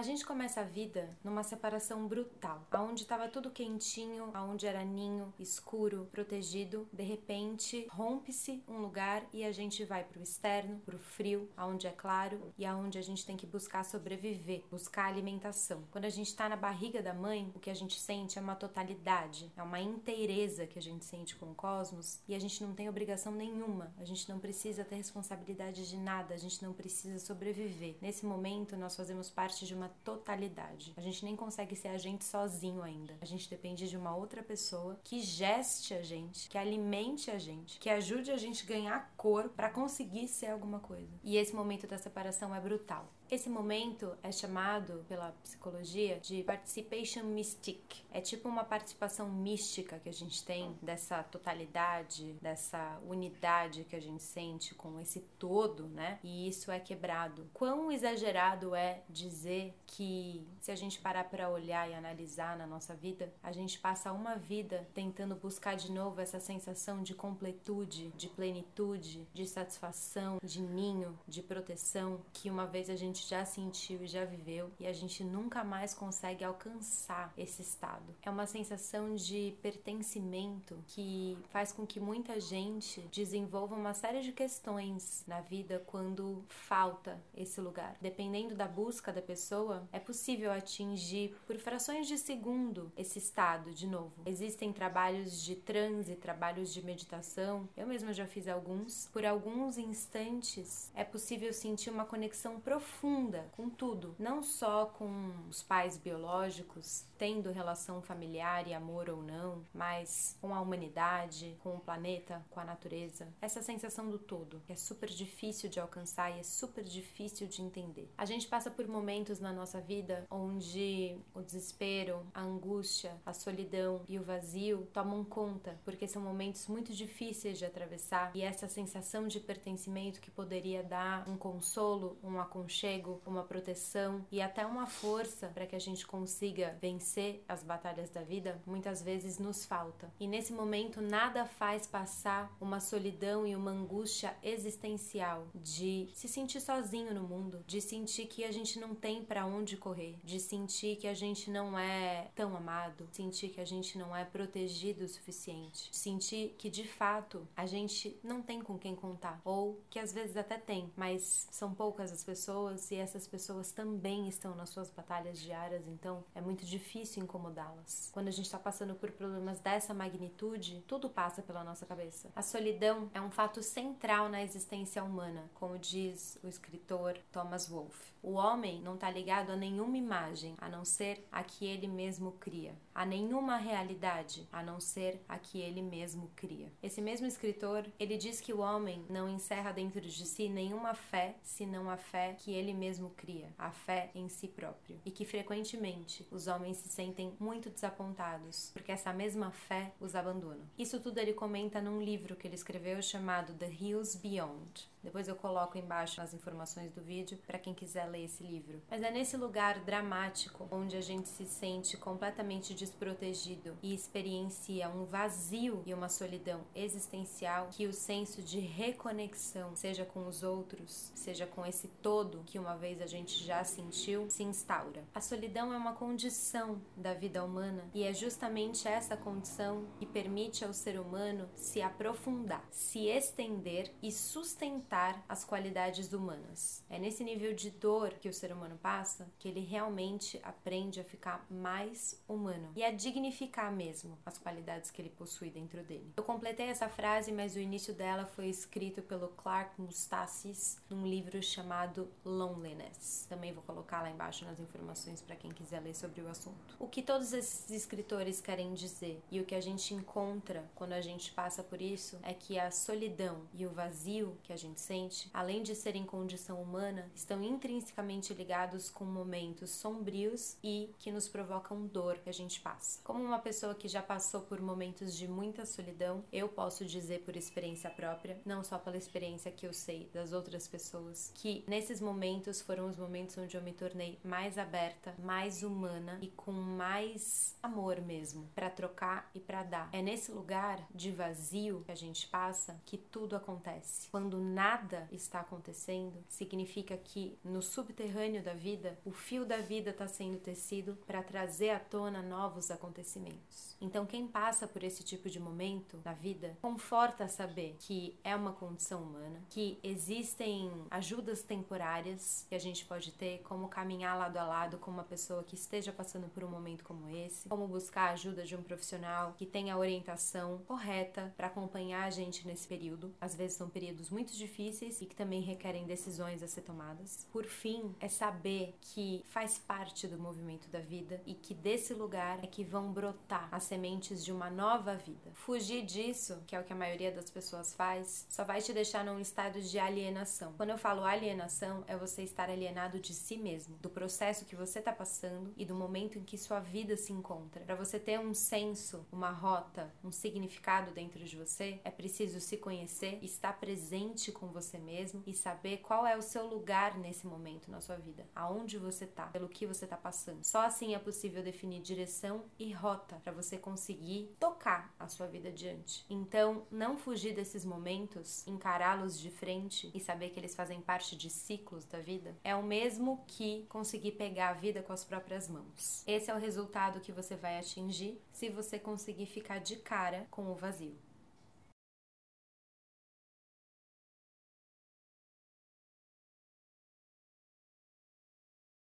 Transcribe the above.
A gente começa a vida numa separação brutal, aonde estava tudo quentinho, aonde era ninho, escuro, protegido. De repente, rompe-se um lugar e a gente vai pro externo, pro frio, aonde é claro e aonde a gente tem que buscar sobreviver, buscar alimentação. Quando a gente tá na barriga da mãe, o que a gente sente é uma totalidade, é uma inteireza que a gente sente com o cosmos e a gente não tem obrigação nenhuma, a gente não precisa ter responsabilidade de nada, a gente não precisa sobreviver. Nesse momento, nós fazemos parte de uma totalidade. A gente nem consegue ser a gente sozinho ainda. A gente depende de uma outra pessoa que geste a gente, que alimente a gente, que ajude a gente a ganhar cor para conseguir ser alguma coisa. E esse momento da separação é brutal. Esse momento é chamado pela psicologia de participation mystic. É tipo uma participação mística que a gente tem dessa totalidade, dessa unidade que a gente sente com esse todo, né? E isso é quebrado. Quão exagerado é dizer que se a gente parar para olhar e analisar na nossa vida, a gente passa uma vida tentando buscar de novo essa sensação de completude, de plenitude, de satisfação, de ninho, de proteção que uma vez a gente gente já sentiu e já viveu e a gente nunca mais consegue alcançar esse estado. É uma sensação de pertencimento que faz com que muita gente desenvolva uma série de questões na vida quando falta esse lugar. Dependendo da busca da pessoa, é possível atingir por frações de segundo esse estado de novo. Existem trabalhos de transe, trabalhos de meditação. Eu mesma já fiz alguns. Por alguns instantes é possível sentir uma conexão profunda profunda com tudo, não só com os pais biológicos, tendo relação familiar e amor ou não, mas com a humanidade, com o planeta, com a natureza. Essa sensação do todo, que é super difícil de alcançar e é super difícil de entender. A gente passa por momentos na nossa vida onde o desespero, a angústia, a solidão e o vazio tomam conta, porque são momentos muito difíceis de atravessar e essa sensação de pertencimento que poderia dar um consolo, um aconchego uma proteção e até uma força para que a gente consiga vencer as batalhas da vida, muitas vezes nos falta. E nesse momento nada faz passar uma solidão e uma angústia existencial de se sentir sozinho no mundo, de sentir que a gente não tem para onde correr, de sentir que a gente não é tão amado, sentir que a gente não é protegido o suficiente, sentir que de fato a gente não tem com quem contar ou que às vezes até tem, mas são poucas as pessoas e essas pessoas também estão nas suas batalhas diárias, então é muito difícil incomodá-las. Quando a gente está passando por problemas dessa magnitude, tudo passa pela nossa cabeça. A solidão é um fato central na existência humana, como diz o escritor Thomas Wolfe. O homem não está ligado a nenhuma imagem a não ser a que ele mesmo cria, a nenhuma realidade a não ser a que ele mesmo cria. Esse mesmo escritor, ele diz que o homem não encerra dentro de si nenhuma fé senão a fé que ele mesmo cria, a fé em si próprio, e que frequentemente os homens se sentem muito desapontados porque essa mesma fé os abandona. Isso tudo ele comenta num livro que ele escreveu chamado The Hills Beyond. Depois eu coloco embaixo as informações do vídeo para quem quiser ler esse livro. Mas é nesse lugar dramático onde a gente se sente completamente desprotegido e experiencia um vazio e uma solidão existencial que o senso de reconexão, seja com os outros, seja com esse todo que uma vez a gente já sentiu, se instaura. A solidão é uma condição da vida humana e é justamente essa condição que permite ao ser humano se aprofundar, se estender e sustentar as qualidades humanas. É nesse nível de dor que o ser humano passa que ele realmente aprende a ficar mais humano e a dignificar mesmo as qualidades que ele possui dentro dele. Eu completei essa frase, mas o início dela foi escrito pelo Clark Mustasis num livro chamado Loneliness. Também vou colocar lá embaixo nas informações para quem quiser ler sobre o assunto. O que todos esses escritores querem dizer e o que a gente encontra quando a gente passa por isso é que a solidão e o vazio que a gente sente, além de serem condição humana, estão intrinsecamente ligados com momentos sombrios e que nos provocam dor que a gente passa. Como uma pessoa que já passou por momentos de muita solidão, eu posso dizer por experiência própria, não só pela experiência que eu sei das outras pessoas, que nesses momentos foram os momentos onde eu me tornei mais aberta, mais humana e com mais amor mesmo para trocar e para dar. É nesse lugar de vazio que a gente passa que tudo acontece. Quando nada nada está acontecendo, significa que no subterrâneo da vida, o fio da vida está sendo tecido para trazer à tona novos acontecimentos. Então, quem passa por esse tipo de momento na vida, conforta saber que é uma condição humana, que existem ajudas temporárias que a gente pode ter, como caminhar lado a lado com uma pessoa que esteja passando por um momento como esse, como buscar a ajuda de um profissional que tenha a orientação correta para acompanhar a gente nesse período. Às vezes são períodos muito difíceis e que também requerem decisões a ser tomadas. Por fim, é saber que faz parte do movimento da vida e que desse lugar é que vão brotar as sementes de uma nova vida. Fugir disso, que é o que a maioria das pessoas faz, só vai te deixar num estado de alienação. Quando eu falo alienação, é você estar alienado de si mesmo, do processo que você está passando e do momento em que sua vida se encontra. Para você ter um senso, uma rota, um significado dentro de você, é preciso se conhecer, estar presente com você mesmo e saber qual é o seu lugar nesse momento na sua vida, aonde você está, pelo que você está passando. Só assim é possível definir direção e rota para você conseguir tocar a sua vida adiante. Então, não fugir desses momentos, encará-los de frente e saber que eles fazem parte de ciclos da vida, é o mesmo que conseguir pegar a vida com as próprias mãos. Esse é o resultado que você vai atingir se você conseguir ficar de cara com o vazio.